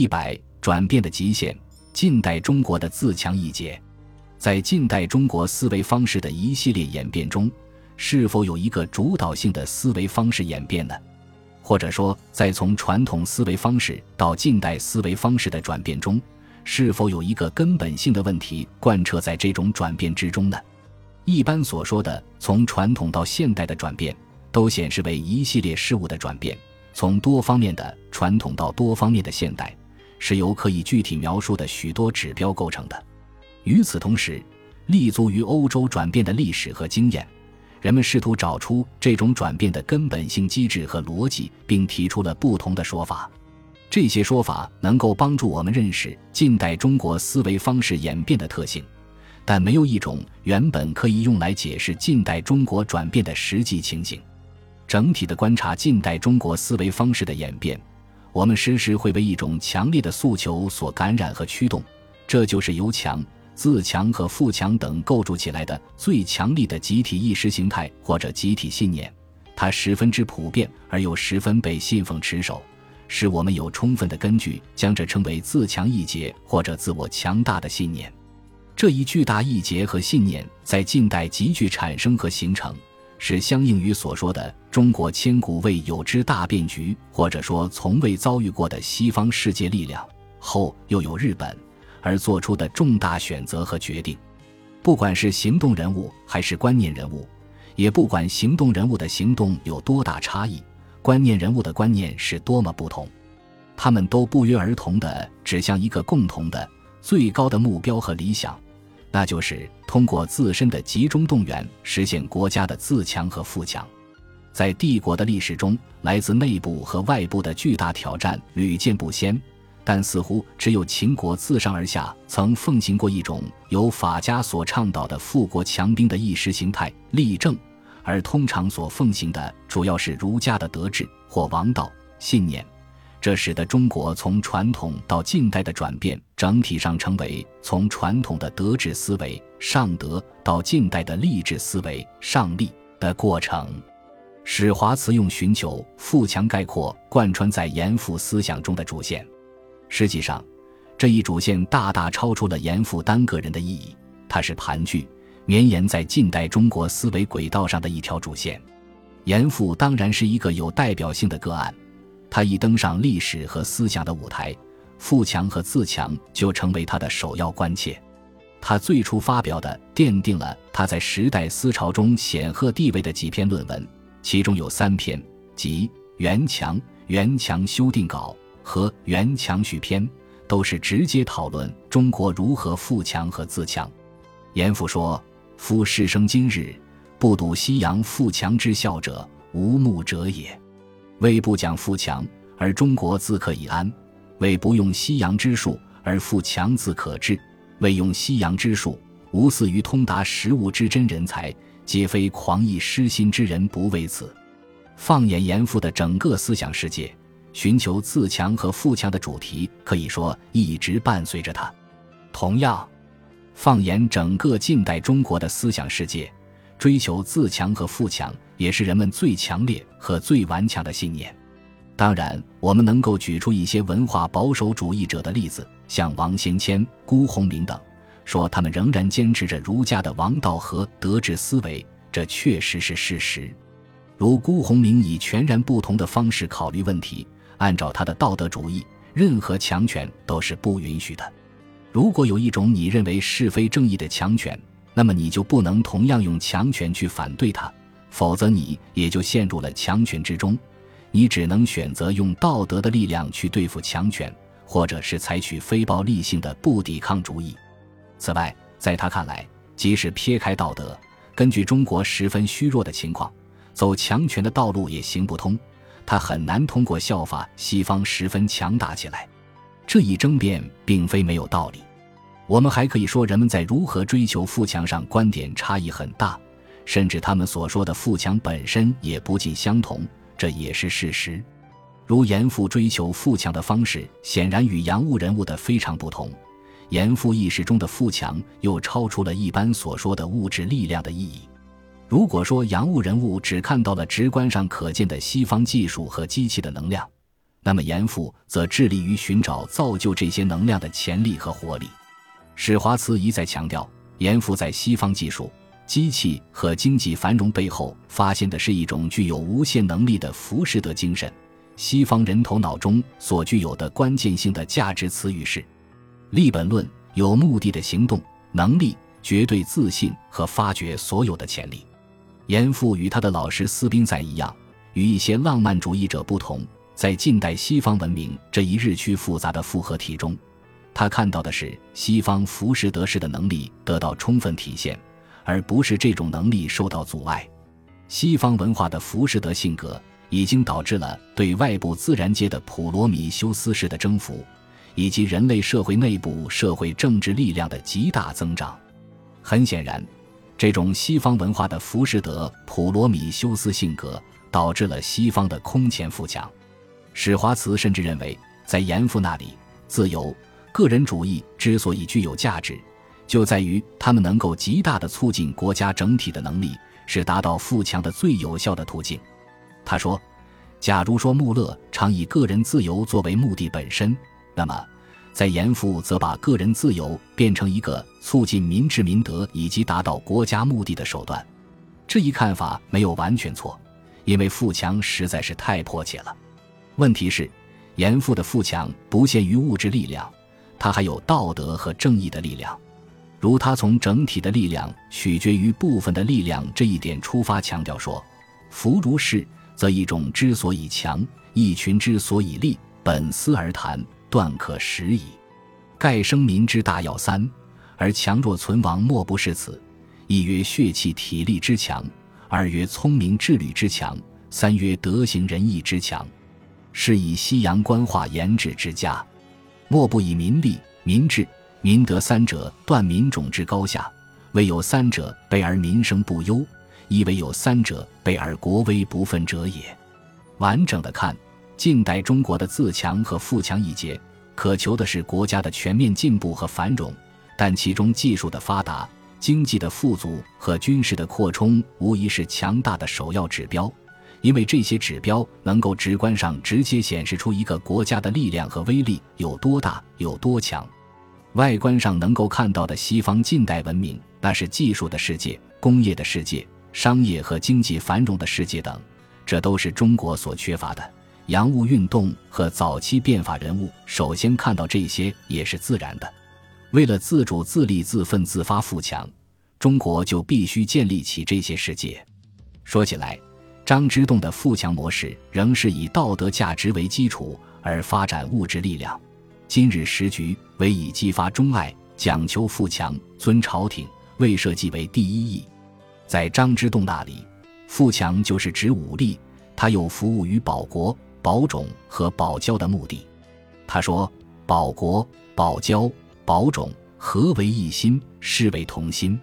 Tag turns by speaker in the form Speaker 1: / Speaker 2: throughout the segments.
Speaker 1: 一百转变的极限，近代中国的自强一节，在近代中国思维方式的一系列演变中，是否有一个主导性的思维方式演变呢？或者说，在从传统思维方式到近代思维方式的转变中，是否有一个根本性的问题贯彻在这种转变之中呢？一般所说的从传统到现代的转变，都显示为一系列事物的转变。从多方面的传统到多方面的现代，是由可以具体描述的许多指标构成的。与此同时，立足于欧洲转变的历史和经验。人们试图找出这种转变的根本性机制和逻辑，并提出了不同的说法。这些说法能够帮助我们认识近代中国思维方式演变的特性，但没有一种原本可以用来解释近代中国转变的实际情形。整体的观察近代中国思维方式的演变，我们时时会被一种强烈的诉求所感染和驱动，这就是由强。自强和富强等构筑起来的最强力的集体意识形态或者集体信念，它十分之普遍而又十分被信奉持守，使我们有充分的根据将这称为自强一节或者自我强大的信念。这一巨大一节和信念在近代急剧产生和形成，是相应于所说的中国千古未有之大变局，或者说从未遭遇过的西方世界力量。后，又有日本。而做出的重大选择和决定，不管是行动人物还是观念人物，也不管行动人物的行动有多大差异，观念人物的观念是多么不同，他们都不约而同地指向一个共同的最高的目标和理想，那就是通过自身的集中动员实现国家的自强和富强。在帝国的历史中，来自内部和外部的巨大挑战屡见不鲜。但似乎只有秦国自上而下曾奉行过一种由法家所倡导的富国强兵的意识形态——立政，而通常所奉行的主要是儒家的德治或王道信念。这使得中国从传统到近代的转变，整体上成为从传统的德治思维上德到近代的励志思维上立的过程。史华慈用寻求富强概括贯穿在严复思想中的主线。实际上，这一主线大大超出了严复单个人的意义，它是盘踞绵延在近代中国思维轨道上的一条主线。严复当然是一个有代表性的个案，他一登上历史和思想的舞台，富强和自强就成为他的首要关切。他最初发表的奠定了他在时代思潮中显赫地位的几篇论文，其中有三篇，即《袁强》《袁强修订稿》。和《袁强序篇》都是直接讨论中国如何富强和自强。严复说：“夫世生今日，不睹西洋富强之效者，无目者也。为不讲富强，而中国自可以安；为不用西洋之术，而富强自可治；为用西洋之术，无似于通达实物之真人才，皆非狂意失心之人不为此。”放眼严复的整个思想世界。寻求自强和富强的主题，可以说一直伴随着他。同样，放眼整个近代中国的思想世界，追求自强和富强也是人们最强烈和最顽强的信念。当然，我们能够举出一些文化保守主义者的例子，像王先谦、辜鸿铭等，说他们仍然坚持着儒家的王道和德治思维，这确实是事实。如辜鸿铭以全然不同的方式考虑问题。按照他的道德主义，任何强权都是不允许的。如果有一种你认为是非正义的强权，那么你就不能同样用强权去反对它，否则你也就陷入了强权之中。你只能选择用道德的力量去对付强权，或者是采取非暴力性的不抵抗主义。此外，在他看来，即使撇开道德，根据中国十分虚弱的情况，走强权的道路也行不通。他很难通过效法西方十分强大起来，这一争辩并非没有道理。我们还可以说，人们在如何追求富强上观点差异很大，甚至他们所说的富强本身也不尽相同，这也是事实。如严复追求富强的方式，显然与洋务人物的非常不同。严复意识中的富强，又超出了一般所说的物质力量的意义。如果说洋务人物只看到了直观上可见的西方技术和机器的能量，那么严复则致力于寻找造就这些能量的潜力和活力。史华慈一再强调，严复在西方技术、机器和经济繁荣背后发现的是一种具有无限能力的浮士德精神。西方人头脑中所具有的关键性的价值词语是利本论、有目的的行动能力、绝对自信和发掘所有的潜力。严复与他的老师斯宾塞一样，与一些浪漫主义者不同，在近代西方文明这一日趋复杂的复合体中，他看到的是西方浮士德式的能力得到充分体现，而不是这种能力受到阻碍。西方文化的浮士德性格。已经导致了对外部自然界的普罗米修斯式的征服，以及人类社会内部社会政治力量的极大增长。很显然，这种西方文化的浮士德普罗米修斯性格导致了西方的空前富强。史华慈甚至认为，在严复那里，自由、个人主义之所以具有价值，就在于他们能够极大的促进国家整体的能力，是达到富强的最有效的途径。他说：“假如说穆勒常以个人自由作为目的本身，那么在严复则把个人自由变成一个促进民智民德以及达到国家目的的手段。这一看法没有完全错，因为富强实在是太迫切了。问题是，严复的富强不限于物质力量，他还有道德和正义的力量。如他从整体的力量取决于部分的力量这一点出发，强调说：‘福如是。’”则一种之所以强，一群之所以立，本思而谈，断可实矣。盖生民之大要三，而强弱存亡莫不是此。一曰血气体力之强，二曰聪明智虑之强，三曰德行仁义之强。是以西洋官话言治之家，莫不以民力、民智、民德三者断民种之高下，唯有三者备而民生不忧。亦为有三者备而国威不愤者也。完整的看，近代中国的自强和富强一节，渴求的是国家的全面进步和繁荣，但其中技术的发达、经济的富足和军事的扩充，无疑是强大的首要指标，因为这些指标能够直观上直接显示出一个国家的力量和威力有多大、有多强。外观上能够看到的西方近代文明，那是技术的世界、工业的世界。商业和经济繁荣的世界等，这都是中国所缺乏的。洋务运动和早期变法人物首先看到这些也是自然的。为了自主自立、自奋自发、富强，中国就必须建立起这些世界。说起来，张之洞的富强模式仍是以道德价值为基础而发展物质力量。今日时局为以激发忠爱、讲求富强、尊朝廷、为社稷为第一义。在张之洞那里，富强就是指武力，他有服务于保国、保种和保交的目的。他说：“保国、保交、保种合为一心，是为同心。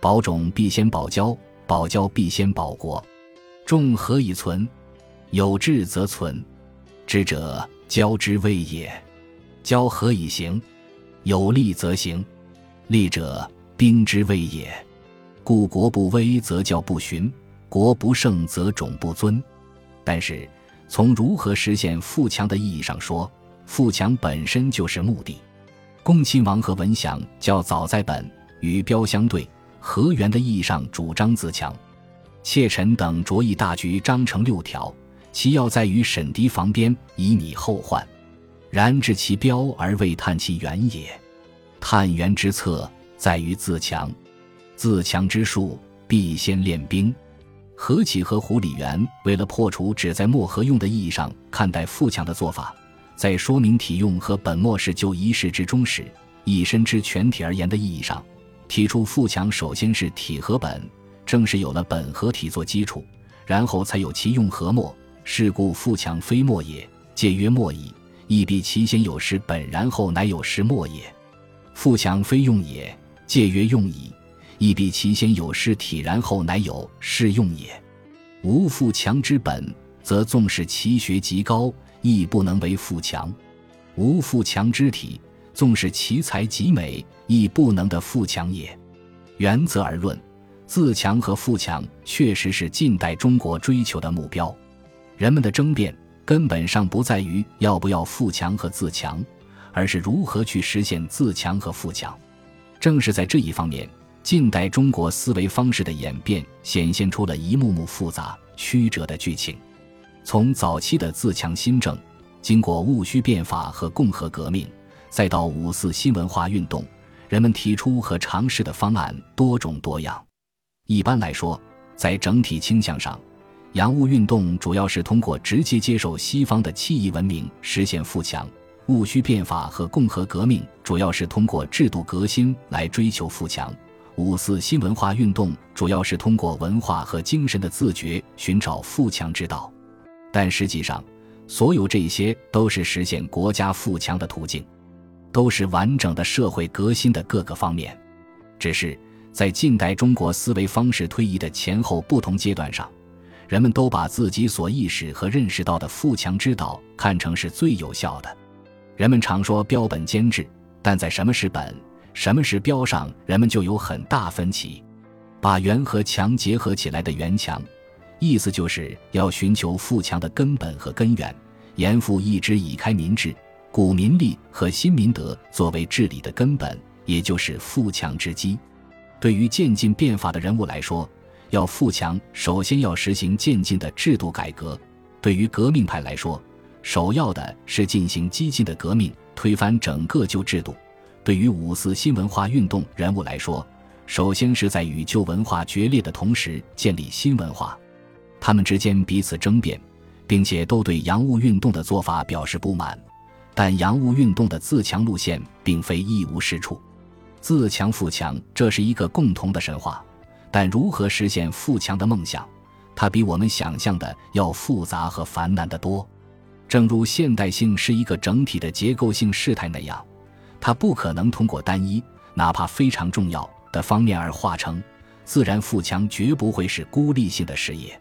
Speaker 1: 保种必先保交，保交必先保国。众何以存？有志则存。智者交之谓也。交何以行？有利则行。利者兵之谓也。”故国不威则教不循，国不盛则种不尊。但是，从如何实现富强的意义上说，富强本身就是目的。恭亲王和文祥较早在本与标相对、和源的意义上主张自强。谢臣等着意大局章程六条，其要在于审敌防边，以弭后患。然治其标而未探其源也。探源之策在于自强。自强之术，必先练兵。何启和胡李元为了破除只在漠河用的意义上看待富强的做法，在说明体用和本末是就一事之中时，以身之全体而言的意义上，提出富强首先是体和本，正是有了本和体做基础，然后才有其用和末。是故富强非末也，戒曰末矣。亦必其先有时本，然后乃有时末也。富强非用也，戒曰用矣。亦必其先有失体，然后乃有适用也。无富强之本，则纵使其学极高，亦不能为富强；无富强之体，纵使其才极美，亦不能的富强也。原则而论，自强和富强确实是近代中国追求的目标。人们的争辩根本上不在于要不要富强和自强，而是如何去实现自强和富强。正是在这一方面，近代中国思维方式的演变显现出了一幕幕复杂曲折的剧情。从早期的自强新政，经过戊戌变法和共和革命，再到五四新文化运动，人们提出和尝试的方案多种多样。一般来说，在整体倾向上，洋务运动主要是通过直接接受西方的器艺文明实现富强；戊戌变法和共和革命主要是通过制度革新来追求富强；五四新文化运动主要是通过文化和精神的自觉寻找富强之道。但实际上，所有这些都是实现国家富强的途径，都是完整的社会革新的各个方面。只是在近代中国思维方式推移的前后不同阶段上，人们都把自己所意识和认识到的富强之道看成是最有效的。人们常说标本兼治，但在什么是本、什么是标上，人们就有很大分歧。把圆和强结合起来的圆强。意思就是要寻求富强的根本和根源，严复一直以开民智、古民力和新民德作为治理的根本，也就是富强之基。对于渐进变法的人物来说，要富强，首先要实行渐进的制度改革；对于革命派来说，首要的是进行激进的革命，推翻整个旧制度；对于五四新文化运动人物来说，首先是在与旧文化决裂的同时建立新文化。他们之间彼此争辩，并且都对洋务运动的做法表示不满。但洋务运动的自强路线并非一无是处，自强富强这是一个共同的神话。但如何实现富强的梦想，它比我们想象的要复杂和繁难得多。正如现代性是一个整体的结构性事态那样，它不可能通过单一哪怕非常重要的方面而化成。自然富强绝不会是孤立性的事业。